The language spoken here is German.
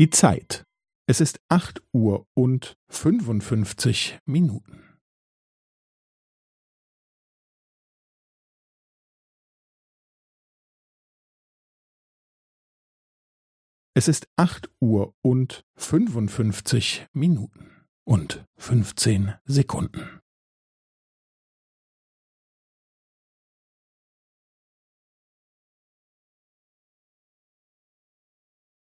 Die Zeit. Es ist acht Uhr und fünfundfünfzig Minuten. Es ist acht Uhr und fünfundfünfzig Minuten und fünfzehn Sekunden.